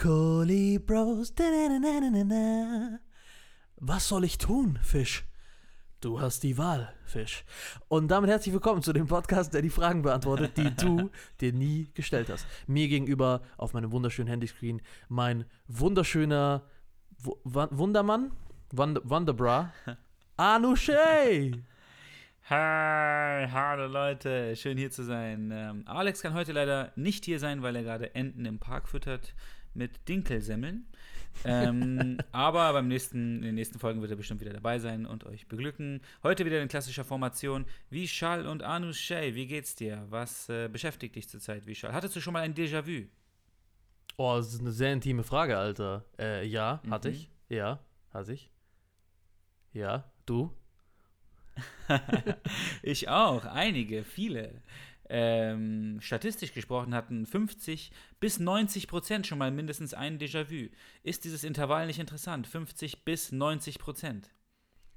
Kolibros. Was soll ich tun, Fisch? Du hast die Wahl, Fisch. Und damit herzlich willkommen zu dem Podcast, der die Fragen beantwortet, die du dir nie gestellt hast. Mir gegenüber auf meinem wunderschönen Handyscreen mein wunderschöner W Wundermann, Wund Wunderbra, Anushay. Hi, hallo Leute, schön hier zu sein. Ähm, Alex kann heute leider nicht hier sein, weil er gerade Enten im Park füttert mit Dinkelsemmeln. ähm, aber beim nächsten, in den nächsten Folgen wird er bestimmt wieder dabei sein und euch beglücken. Heute wieder in klassischer Formation. Vishal und Anu Shay, wie geht's dir? Was äh, beschäftigt dich zurzeit, Vishal? Hattest du schon mal ein Déjà-vu? Oh, das ist eine sehr intime Frage, Alter. Äh, ja, mhm. hatte ich. Ja, hatte ich. Ja, du? ich auch, einige, viele. Ähm, statistisch gesprochen hatten 50 bis 90 Prozent schon mal mindestens ein Déjà-vu. Ist dieses Intervall nicht interessant? 50 bis 90 Prozent.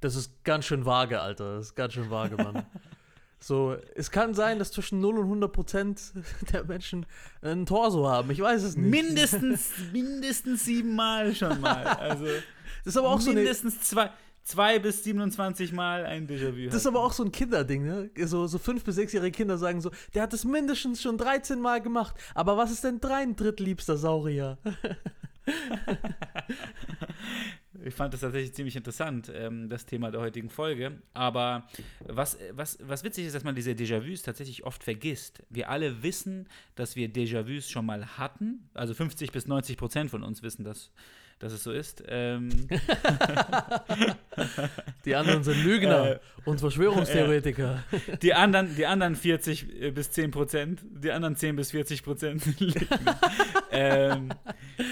Das ist ganz schön vage, Alter. Das ist ganz schön vage, Mann. so, es kann sein, dass zwischen 0 und 100 Prozent der Menschen ein Torso haben. Ich weiß es nicht. Mindestens, mindestens siebenmal schon mal. Also, das ist aber auch mindestens so Mindestens zwei zwei bis 27 Mal ein Déjà-vu Das ist aber auch so ein Kinderding, ne? So, so fünf- bis sechsjährige Kinder sagen so, der hat es mindestens schon 13 Mal gemacht. Aber was ist denn dein drittliebster Saurier? ich fand das tatsächlich ziemlich interessant, ähm, das Thema der heutigen Folge. Aber was, was, was witzig ist, dass man diese Déjà-vus tatsächlich oft vergisst. Wir alle wissen, dass wir Déjà-vus schon mal hatten. Also 50 bis 90 Prozent von uns wissen das dass es so ist. Ähm. die anderen sind Lügner äh, und Verschwörungstheoretiker. Die anderen, die anderen 40 äh, bis 10 Prozent, die anderen 10 bis 40 Prozent sind Lügner. ähm,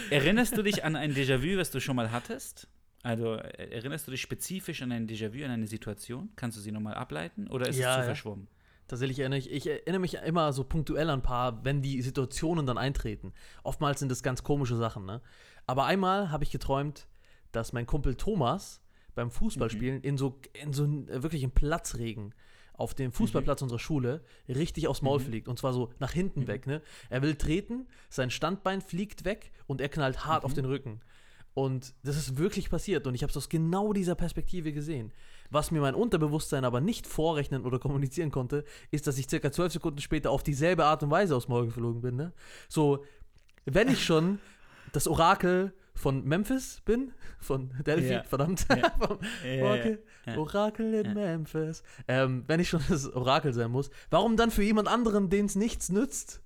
erinnerst du dich an ein Déjà-vu, was du schon mal hattest? Also erinnerst du dich spezifisch an ein Déjà-vu, an eine Situation? Kannst du sie nochmal ableiten oder ist ja, es zu ja. verschwommen? Tatsächlich erinnere ich, ich erinnere mich immer so punktuell an ein paar, wenn die Situationen dann eintreten. Oftmals sind das ganz komische Sachen, ne? Aber einmal habe ich geträumt, dass mein Kumpel Thomas beim Fußballspielen mhm. in so, in so äh, wirklich im Platzregen auf dem Fußballplatz mhm. unserer Schule richtig aufs Maul mhm. fliegt. Und zwar so nach hinten mhm. weg. Ne? Er will treten, sein Standbein fliegt weg und er knallt hart auf mhm. den Rücken. Und das ist wirklich passiert und ich habe es aus genau dieser Perspektive gesehen. Was mir mein Unterbewusstsein aber nicht vorrechnen oder kommunizieren konnte, ist, dass ich circa zwölf Sekunden später auf dieselbe Art und Weise aufs Maul geflogen bin. Ne? So, wenn ich schon das Orakel von Memphis bin, von Delphi, yeah. verdammt, yeah. yeah. Orakel in Memphis. Ähm, wenn ich schon das Orakel sein muss, warum dann für jemand anderen, den es nichts nützt?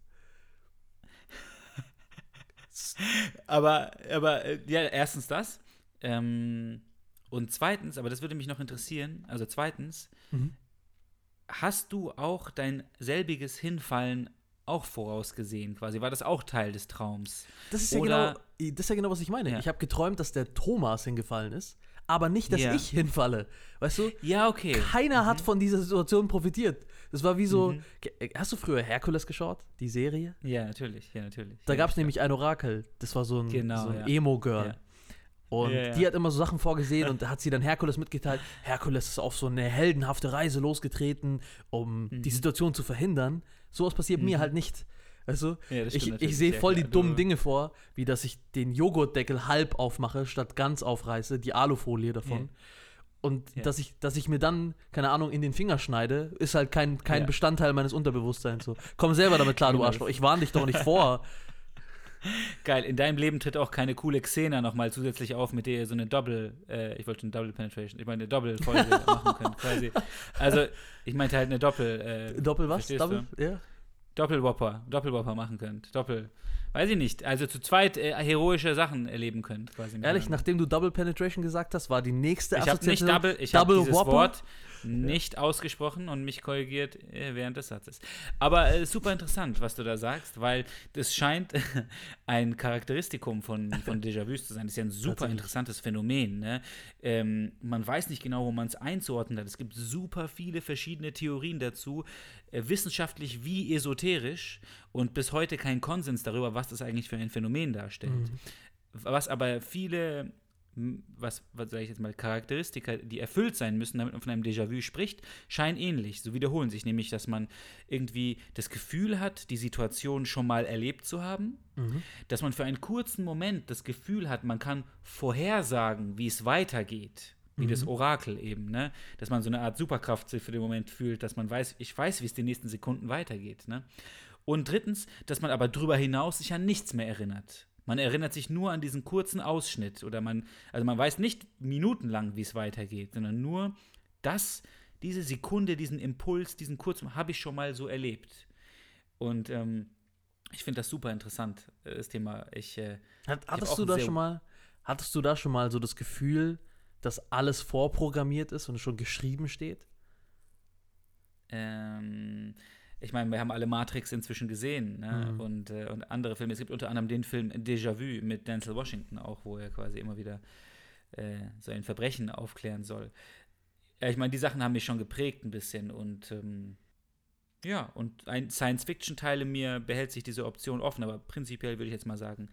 Aber, aber, äh, ja, erstens das. Ähm, und zweitens, aber das würde mich noch interessieren, also zweitens, mhm. hast du auch dein selbiges Hinfallen auch vorausgesehen quasi? War das auch Teil des Traums? Das ist, ja, genau, das ist ja genau, was ich meine. Ja. Ich habe geträumt, dass der Thomas hingefallen ist, aber nicht, dass ja. ich hinfalle. Weißt du? Ja, okay. Keiner mhm. hat von dieser Situation profitiert. Das war wie so. Mhm. Äh, hast du früher Herkules geschaut? Die Serie? Ja, natürlich. Ja, natürlich. Da gab es nämlich ein Orakel. Das war so ein, genau, so ein Emo-Girl. Und ja, ja. die hat immer so Sachen vorgesehen und hat sie dann Herkules mitgeteilt. Herkules ist auf so eine heldenhafte Reise losgetreten, um mhm. die Situation zu verhindern. Sowas passiert mhm. mir halt nicht. Also, ja, ich, ich sehe voll die dummen Dinge vor, wie dass ich den Joghurtdeckel halb aufmache, statt ganz aufreiße, die Alufolie davon. Ja. Und ja. dass, ich, dass ich mir dann, keine Ahnung, in den Finger schneide, ist halt kein, kein Bestandteil meines Unterbewusstseins. So. Komm selber damit klar, du Arschloch. Ich warne dich doch nicht vor. Geil, in deinem Leben tritt auch keine coole Xena nochmal zusätzlich auf, mit der ihr so eine Double, äh, ich wollte schon Double Penetration, ich meine eine Doppelfolge machen könnt, quasi. Also, ich meinte halt eine Doppel. Äh, Doppel was? Double? Ja. Doppelwopper, Doppelwopper machen könnt. Doppel. Weiß ich nicht. Also zu zweit äh, heroische Sachen erleben könnt, quasi. Ehrlich, nachdem du Double Penetration gesagt hast, war die nächste Ich habe nicht Double, ich Double hab dieses Whopper? Wort nicht ausgesprochen und mich korrigiert äh, während des Satzes. Aber äh, super interessant, was du da sagst, weil das scheint ein Charakteristikum von, von Déjà-vus zu sein. Das ist ja ein super interessantes Phänomen. Ne? Ähm, man weiß nicht genau, wo man es einzuordnen hat. Es gibt super viele verschiedene Theorien dazu, äh, wissenschaftlich wie esoterisch und bis heute kein Konsens darüber, was das eigentlich für ein Phänomen darstellt. Mhm. Was aber viele was, was sage ich jetzt mal, Charakteristika, die erfüllt sein müssen, damit man von einem Déjà-vu spricht, scheinen ähnlich. So wiederholen sich nämlich, dass man irgendwie das Gefühl hat, die Situation schon mal erlebt zu haben, mhm. dass man für einen kurzen Moment das Gefühl hat, man kann vorhersagen, wie es weitergeht. Wie mhm. das Orakel eben, ne? Dass man so eine Art Superkraft für den Moment fühlt, dass man weiß, ich weiß, wie es die nächsten Sekunden weitergeht, ne? Und drittens, dass man aber darüber hinaus sich an nichts mehr erinnert. Man erinnert sich nur an diesen kurzen Ausschnitt oder man, also man weiß nicht minutenlang, wie es weitergeht, sondern nur das, diese Sekunde, diesen Impuls, diesen kurzen, habe ich schon mal so erlebt. Und ähm, ich finde das super interessant, äh, das Thema. Ich, äh, Hat, hattest du da schon mal, hattest du da schon mal so das Gefühl, dass alles vorprogrammiert ist und schon geschrieben steht? Ähm, ich meine, wir haben alle Matrix inzwischen gesehen ne? mhm. und, äh, und andere Filme. Es gibt unter anderem den Film Déjà-vu mit Denzel Washington auch, wo er quasi immer wieder äh, so ein Verbrechen aufklären soll. Ja, ich meine, die Sachen haben mich schon geprägt ein bisschen und ähm, ja, und ein Science-Fiction-Teil in mir behält sich diese Option offen, aber prinzipiell würde ich jetzt mal sagen,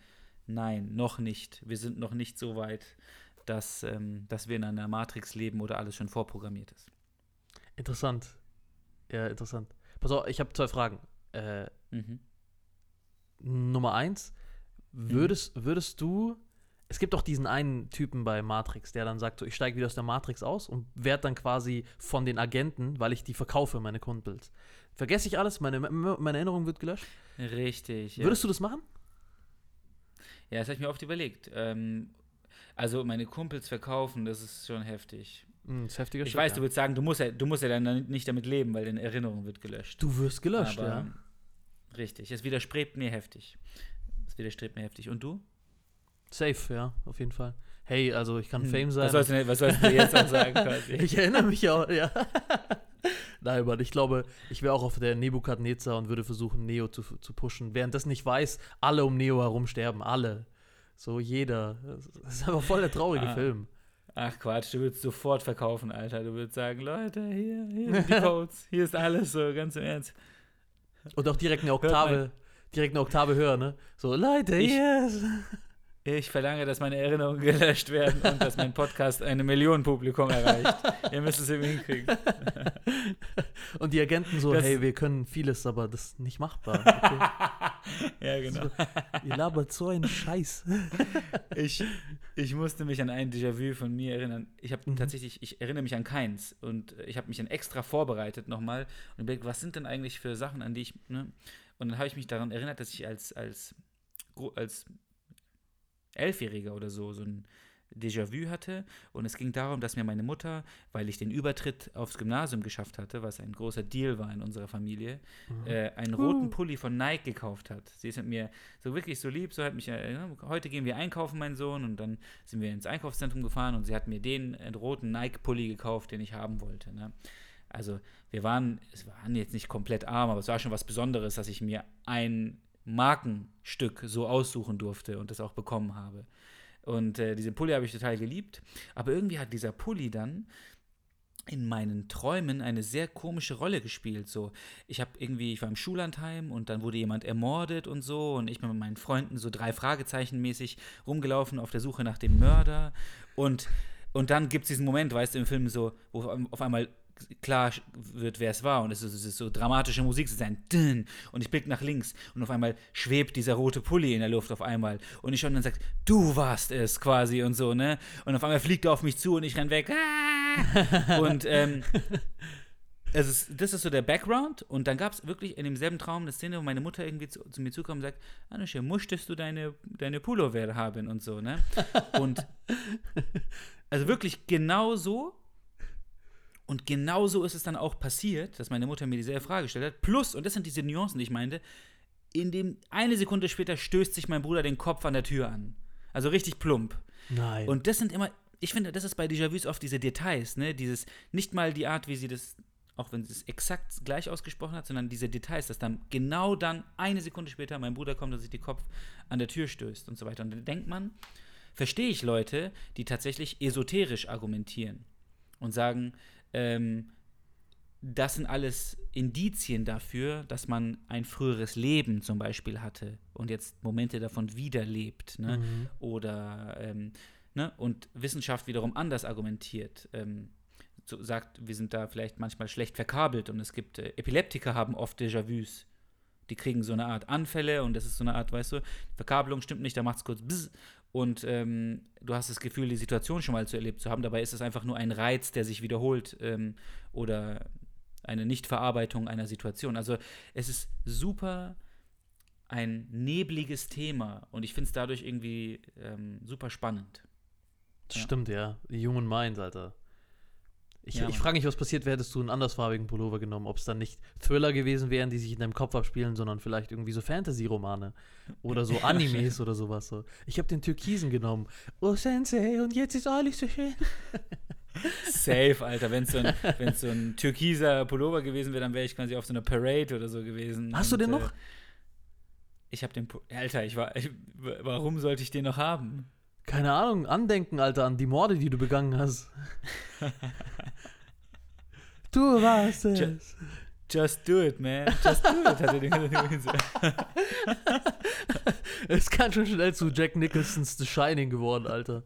nein, noch nicht. Wir sind noch nicht so weit, dass, ähm, dass wir in einer Matrix leben oder alles schon vorprogrammiert ist. Interessant. Ja, interessant. Pass auf, ich habe zwei Fragen. Äh, mhm. Nummer eins, würdest, mhm. würdest du, es gibt doch diesen einen Typen bei Matrix, der dann sagt, so, ich steige wieder aus der Matrix aus und werde dann quasi von den Agenten, weil ich die verkaufe, meine Kumpels. Vergesse ich alles, meine, meine Erinnerung wird gelöscht? Richtig. Ja. Würdest du das machen? Ja, das habe ich mir oft überlegt. Ähm, also meine Kumpels verkaufen, das ist schon heftig. Mm, das ist heftiger ich weiß, ja. du würdest sagen, du musst, ja, du musst ja dann nicht damit leben, weil deine Erinnerung wird gelöscht. Du wirst gelöscht, Aber, ja. Richtig. Es widerstrebt mir heftig. Es widerstrebt mir heftig. Und du? Safe, ja, auf jeden Fall. Hey, also ich kann hm. Fame sein. Was sollst du, was sollst du jetzt dann sagen? Quasi? ich erinnere mich auch, ja. Nein, aber ich glaube, ich wäre auch auf der Nebukadnezar und würde versuchen, Neo zu, zu pushen. Während das nicht weiß, alle um Neo herum sterben, alle. So jeder. Das ist aber voll der traurige ah. Film. Ach Quatsch, du würdest sofort verkaufen, Alter. Du würdest sagen, Leute, hier, hier sind die Codes, hier ist alles so, ganz im Ernst. Und auch direkt eine Oktave, direkt eine Oktave höher, ne? So, Leute, hier ist. Ich verlange, dass meine Erinnerungen gelöscht werden und dass mein Podcast eine Million Publikum erreicht. Ihr müsst es irgendwie hinkriegen. Und die Agenten so, das hey, wir können vieles, aber das ist nicht machbar. Okay? ja, genau. So, ihr labert so einen Scheiß. ich, ich musste mich an ein Déjà-vu von mir erinnern. Ich habe mhm. tatsächlich, ich erinnere mich an keins. Und ich habe mich dann extra vorbereitet nochmal und überlegt, was sind denn eigentlich für Sachen, an die ich, ne? Und dann habe ich mich daran erinnert, dass ich als, als, als Elfjähriger oder so, so ein Déjà-vu hatte. Und es ging darum, dass mir meine Mutter, weil ich den Übertritt aufs Gymnasium geschafft hatte, was ein großer Deal war in unserer Familie, mhm. äh, einen roten Pulli von Nike gekauft hat. Sie ist mit mir so wirklich so lieb, so hat mich, äh, heute gehen wir einkaufen, mein Sohn, und dann sind wir ins Einkaufszentrum gefahren und sie hat mir den äh, roten Nike-Pulli gekauft, den ich haben wollte. Ne? Also wir waren, es waren jetzt nicht komplett arm, aber es war schon was Besonderes, dass ich mir ein Markenstück so aussuchen durfte und das auch bekommen habe. Und äh, diese Pulli habe ich total geliebt. Aber irgendwie hat dieser Pulli dann in meinen Träumen eine sehr komische Rolle gespielt. So, ich habe irgendwie, ich war im Schullandheim und dann wurde jemand ermordet und so und ich bin mit meinen Freunden so drei Fragezeichen mäßig rumgelaufen auf der Suche nach dem Mörder und und dann gibt es diesen Moment, weißt du, im Film so, wo auf einmal klar wird, wer es war. Und es ist, es ist so dramatische Musik, es ist ein Dünn. Und ich blicke nach links und auf einmal schwebt dieser rote Pulli in der Luft auf einmal. Und ich schon dann sagt, du warst es quasi und so, ne? Und auf einmal fliegt er auf mich zu und ich renn weg. Ah! und ähm, es ist, das ist so der Background. Und dann gab es wirklich in demselben Traum eine Szene, wo meine Mutter irgendwie zu, zu mir zukommt und sagt, Anusche, möchtest du deine, deine Pullover haben und so, ne? Und also wirklich genau so und genauso ist es dann auch passiert, dass meine Mutter mir dieselbe Frage gestellt hat. Plus, und das sind diese Nuancen, die ich meinte, in dem eine Sekunde später stößt sich mein Bruder den Kopf an der Tür an. Also richtig plump. Nein. Und das sind immer, ich finde, das ist bei Déjà-vus oft diese Details, ne? Dieses, nicht mal die Art, wie sie das, auch wenn sie es exakt gleich ausgesprochen hat, sondern diese Details, dass dann genau dann eine Sekunde später mein Bruder kommt und sich den Kopf an der Tür stößt und so weiter. Und dann denkt man, verstehe ich Leute, die tatsächlich esoterisch argumentieren und sagen, ähm, das sind alles Indizien dafür, dass man ein früheres Leben zum Beispiel hatte und jetzt Momente davon wiederlebt. Ne? Mhm. Oder ähm, Ne? Und Wissenschaft wiederum anders argumentiert. Ähm, so sagt, wir sind da vielleicht manchmal schlecht verkabelt und es gibt äh, Epileptiker haben oft Déjà-vus. Die kriegen so eine Art Anfälle und das ist so eine Art, weißt du, Verkabelung stimmt nicht, da macht es kurz bzz und ähm, du hast das Gefühl, die Situation schon mal zu erlebt zu haben. Dabei ist es einfach nur ein Reiz, der sich wiederholt ähm, oder eine Nichtverarbeitung einer Situation. Also es ist super ein nebliges Thema und ich finde es dadurch irgendwie ähm, super spannend. Das ja. stimmt, ja. Human Minds, Alter. Ich, ja, ich frage mich, was passiert wäre, hättest du einen andersfarbigen Pullover genommen. Ob es dann nicht Thriller gewesen wären, die sich in deinem Kopf abspielen, sondern vielleicht irgendwie so Fantasy-Romane oder so Animes oder sowas. So. Ich habe den Türkisen genommen. Oh, Sensei, und jetzt ist alles so schön. Safe, Alter. Wenn es so, ein, so ein türkiser Pullover gewesen wäre, dann wäre ich quasi auf so einer Parade oder so gewesen. Hast und, du den noch? Äh, ich habe den. Alter, ich war. Ich, warum sollte ich den noch haben? Keine Ahnung, andenken, Alter, an die Morde, die du begangen hast. du warst es. Just, just do it, man. Just do it, hat er den gesagt. Es kann schon schnell zu Jack Nicholsons The Shining geworden, Alter.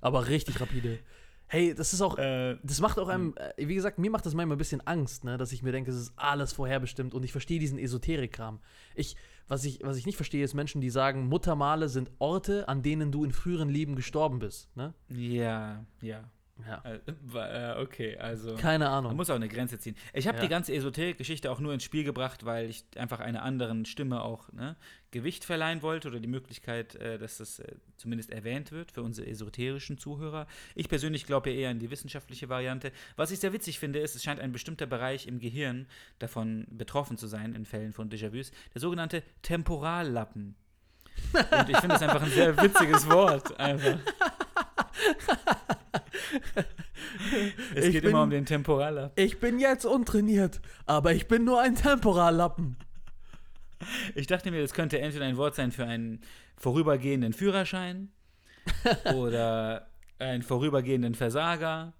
Aber richtig rapide. Hey, das ist auch, äh, das macht auch einem, äh, wie gesagt, mir macht das manchmal ein bisschen Angst, ne, dass ich mir denke, es ist alles vorherbestimmt und ich verstehe diesen Esoterik-Kram. Ich, was ich, was ich nicht verstehe, ist Menschen, die sagen, Muttermale sind Orte, an denen du in früheren Leben gestorben bist. Ne? Ja, ja. Ja. Äh, okay, also. Keine Ahnung. Man muss auch eine Grenze ziehen. Ich habe ja. die ganze Esoterik-Geschichte auch nur ins Spiel gebracht, weil ich einfach einer anderen Stimme auch ne, Gewicht verleihen wollte oder die Möglichkeit, äh, dass das äh, zumindest erwähnt wird für unsere esoterischen Zuhörer. Ich persönlich glaube eher an die wissenschaftliche Variante. Was ich sehr witzig finde, ist, es scheint ein bestimmter Bereich im Gehirn davon betroffen zu sein, in Fällen von Déjà-vus, der sogenannte Temporallappen. Und ich finde das einfach ein sehr witziges Wort. Einfach. es ich geht bin, immer um den Temporallappen. Ich bin jetzt untrainiert, aber ich bin nur ein Temporallappen. Ich dachte mir, das könnte entweder ein Wort sein für einen vorübergehenden Führerschein oder einen vorübergehenden Versager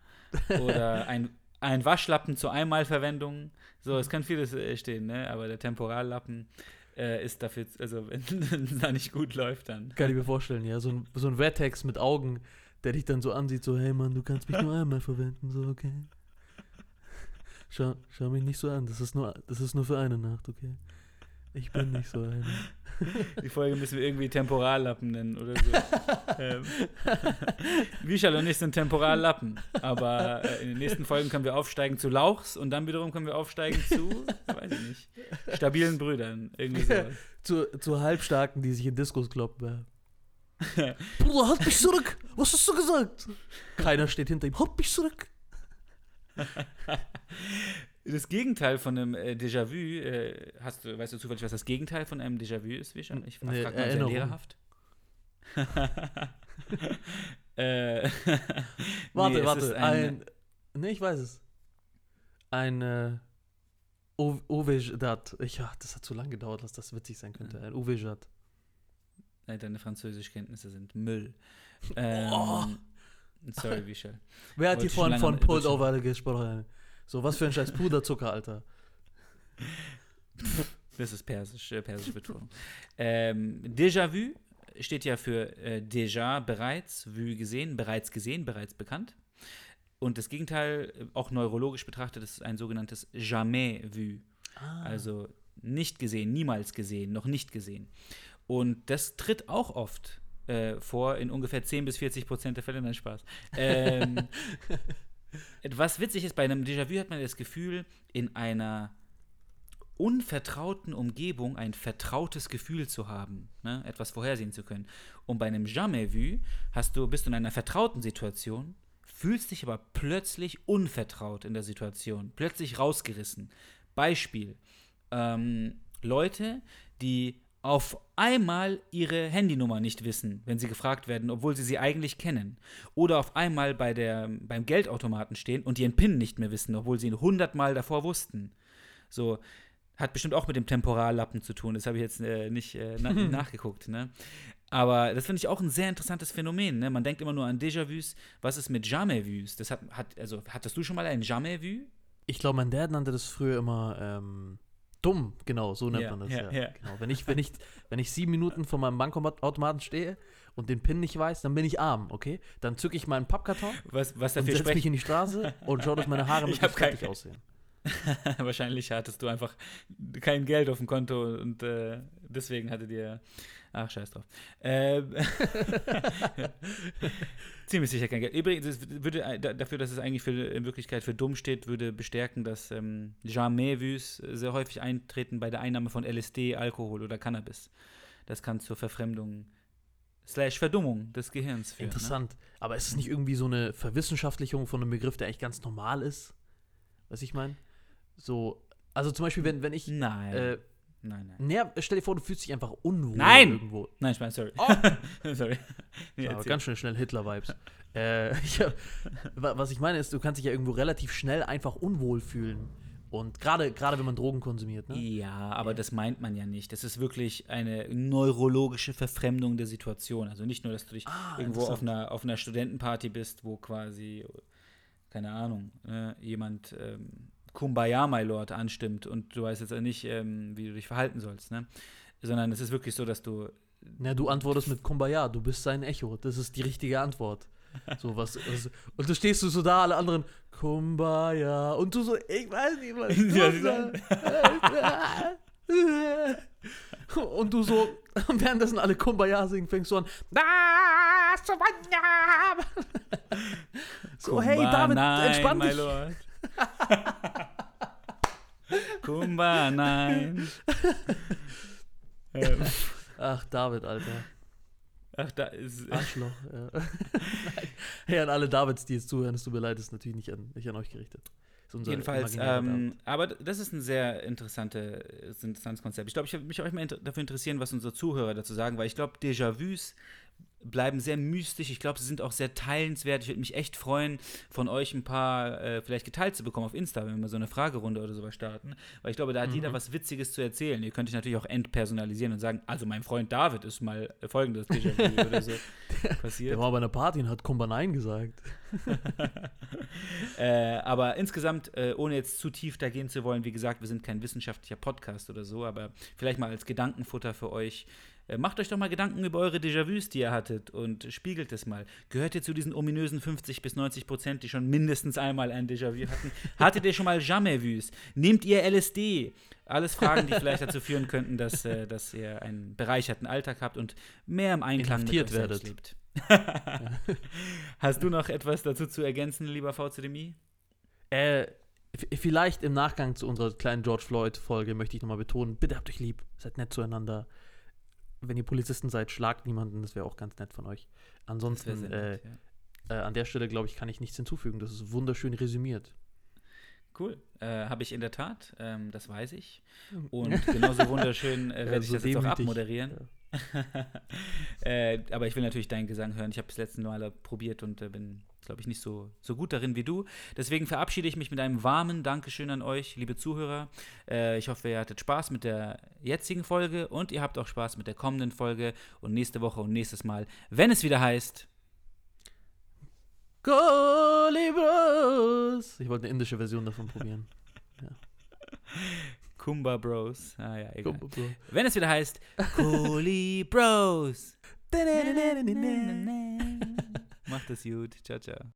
oder ein, ein Waschlappen zur Einmalverwendung. So, es kann vieles äh, stehen, ne? aber der Temporallappen äh, ist dafür, also wenn es da nicht gut läuft, dann. Kann ich mir vorstellen, ja. So ein, so ein Vertex mit Augen, der dich dann so ansieht, so, hey Mann, du kannst mich nur einmal verwenden, so, okay. Schau, schau mich nicht so an, das ist nur, das ist nur für eine Nacht, okay. Ich bin nicht so einer. Die Folge müssen wir irgendwie Temporallappen nennen oder so. ähm. Wischal und ich sind Temporallappen. Aber äh, in den nächsten Folgen können wir aufsteigen zu Lauchs und dann wiederum können wir aufsteigen zu, weiß ich nicht, stabilen Brüdern. Irgendwie sowas. zu, zu Halbstarken, die sich in Diskos kloppen. Bruder, halt mich zurück! Was hast du gesagt? Keiner steht hinter ihm. Halt mich zurück! Das Gegenteil von einem äh, Déjà-vu, äh, hast du, weißt du zufällig, was das Gegenteil von einem Déjà-vu ist, Wischer? Ich nee, frage mal sehr lehrerhaft. äh, warte, nee, warte. Ein, ein, nee, ich weiß es. Ein äh, Ovejat. Ja, das hat zu lange gedauert, dass das witzig sein könnte. Ein Ovejat. Deine Französischkenntnisse sind Müll. Ähm, oh. Sorry, Wichel. Wer hat hier vorhin von Pulled Over gesprochen? So, was für ein scheiß Puderzucker, Alter. Das ist persisch, äh, persische Betonung. ähm, Déjà-vu steht ja für äh, déjà, bereits, vu gesehen, bereits gesehen, bereits bekannt. Und das Gegenteil, äh, auch neurologisch betrachtet, ist ein sogenanntes jamais vu. Ah. Also nicht gesehen, niemals gesehen, noch nicht gesehen. Und das tritt auch oft äh, vor in ungefähr 10 bis 40 Prozent der Fälle. Nein, Spaß. Ähm, was witzig ist, bei einem Déjà-vu hat man das Gefühl, in einer unvertrauten Umgebung ein vertrautes Gefühl zu haben, ne? etwas vorhersehen zu können. Und bei einem Jamais-vu hast du, bist du in einer vertrauten Situation, fühlst dich aber plötzlich unvertraut in der Situation, plötzlich rausgerissen. Beispiel: ähm, Leute, die auf einmal ihre Handynummer nicht wissen, wenn sie gefragt werden, obwohl sie sie eigentlich kennen. Oder auf einmal bei der, beim Geldautomaten stehen und ihren PIN nicht mehr wissen, obwohl sie ihn hundertmal davor wussten. So, hat bestimmt auch mit dem Temporallappen zu tun. Das habe ich jetzt äh, nicht äh, na nachgeguckt. Ne? Aber das finde ich auch ein sehr interessantes Phänomen. Ne? Man denkt immer nur an Déjà-vus. Was ist mit Jamais-vus? Das hat, hat, also, hattest du schon mal ein Jamais-vu? Ich glaube, mein Dad nannte das früher immer ähm, Dumm, genau, so nennt yeah, man das yeah, ja. Yeah. Genau. Wenn, ich, wenn, ich, wenn ich sieben Minuten vor meinem Bankautomaten stehe und den PIN nicht weiß, dann bin ich arm, okay? Dann zücke ich meinen Pappkarton was, was und setze mich in die Straße und schaue, dass meine Haare kein- fertig aussehen. Wahrscheinlich hattest du einfach kein Geld auf dem Konto und äh, deswegen hatte dir. Ach, scheiß drauf. Ähm, ziemlich sicher kein Geld. Übrigens, es würde äh, da- dafür, dass es eigentlich für, in Wirklichkeit für dumm steht, würde bestärken, dass ähm, Jamais-Vus sehr häufig eintreten bei der Einnahme von LSD, Alkohol oder Cannabis. Das kann zur Verfremdung slash Verdummung des Gehirns führen. Ne? Interessant. Aber ist es nicht irgendwie so eine Verwissenschaftlichung von einem Begriff, der eigentlich ganz normal ist? Was ich meine? So, also zum Beispiel, wenn, wenn ich. Nein. Äh, nein, nein. naja, stell dir vor, du fühlst dich einfach unwohl Nein! irgendwo. Nein, ich meine, sorry. Oh! sorry. Nee, Aber ganz schnell, schnell Hitler-Vibes. äh, wa- was ich meine ist, du kannst dich ja irgendwo relativ schnell einfach unwohl fühlen. Und gerade gerade wenn man Drogen konsumiert, ne? Ja, aber das meint man ja nicht. Das ist wirklich eine neurologische Verfremdung der Situation. Also nicht nur, dass du dich Ah, irgendwo auf einer, auf einer Studentenparty bist, wo quasi, keine Ahnung, ne, jemand ähm, Kumbaya, my Lord, anstimmt und du weißt jetzt nicht, ähm, wie du dich verhalten sollst, ne? Sondern es ist wirklich so, dass du Na, du antwortest mit Kumbaya, du bist sein Echo. Das ist die richtige Antwort. So was, was und du stehst du so da, alle anderen Kumbaya und du so, ich weiß nicht was. Sie und du so, währenddessen alle Kumbaya singen, fängst du an. So, hey David, entspann dich. Kumba, nein. ähm, Ach, David, Alter. ach, da ist. Arschloch. Ja. Hey, an alle Davids, die jetzt zuhören, es tut mir leid, ist natürlich nicht an, nicht an euch gerichtet. Jedenfalls, ähm, aber das ist ein sehr interessantes Konzept. Ich glaube, ich würde mich auch immer inter dafür interessieren, was unsere Zuhörer dazu sagen, weil ich glaube, Déjà-vus bleiben sehr mystisch. Ich glaube, sie sind auch sehr teilenswert. Ich würde mich echt freuen, von euch ein paar äh, vielleicht geteilt zu bekommen auf Insta, wenn wir mal so eine Fragerunde oder sowas starten. Weil ich glaube, da hat Mhm. jeder was Witziges zu erzählen. Ihr könnt euch natürlich auch entpersonalisieren und sagen, also mein Freund David ist mal folgendes Déjà-vu oder so passiert. Der war bei einer Party und hat Kumba Nein gesagt. Äh, aber insgesamt, äh, ohne jetzt zu tief da gehen zu wollen, wie gesagt, wir sind kein wissenschaftlicher Podcast oder so, aber vielleicht mal als Gedankenfutter für euch. Äh, macht euch doch mal Gedanken über eure Déjà-vus, die ihr hattet und spiegelt es mal. Gehört ihr zu diesen ominösen 50 bis 90 Prozent, die schon mindestens einmal ein Déjà-vu hatten? Hattet ihr schon mal Jamais-vus? Nehmt ihr LSD? Alles Fragen, die vielleicht dazu führen könnten, dass, äh, dass ihr einen bereicherten Alltag habt und mehr im Einklang mit euch Inhaftiert selbst werdet. lebt. Hast du noch etwas dazu zu ergänzen, lieber VCDMI? Äh, vielleicht im Nachgang zu unserer kleinen George Floyd-Folge möchte ich nochmal betonen, bitte habt euch lieb, seid nett zueinander. Wenn ihr Polizisten seid, schlagt niemanden, das wäre auch ganz nett von euch. Ansonsten, sehr äh, nett, ja. äh, an der Stelle, glaube ich, kann ich nichts hinzufügen. Das ist wunderschön resümiert. Cool. Äh, Habe ich in der Tat, ähm, das weiß ich. Und genauso wunderschön äh, Ja, werde ich so das jetzt auch abmoderieren. äh, aber ich will natürlich deinen Gesang hören. Ich habe es letzten Mal probiert und äh, bin, glaube ich, nicht so, so gut darin wie du. Deswegen verabschiede ich mich mit einem warmen Dankeschön an euch, liebe Zuhörer. Äh, ich hoffe, ihr hattet Spaß mit der jetzigen Folge und ihr habt auch Spaß mit der kommenden Folge und nächste Woche und nächstes Mal, wenn es wieder heißt. Kolibros! Ich wollte eine indische Version davon probieren. Kumba Bros. Ah ja, egal. Kumba Bro. Wenn es wieder heißt Cooley Bros. Macht es gut. Ciao, ciao.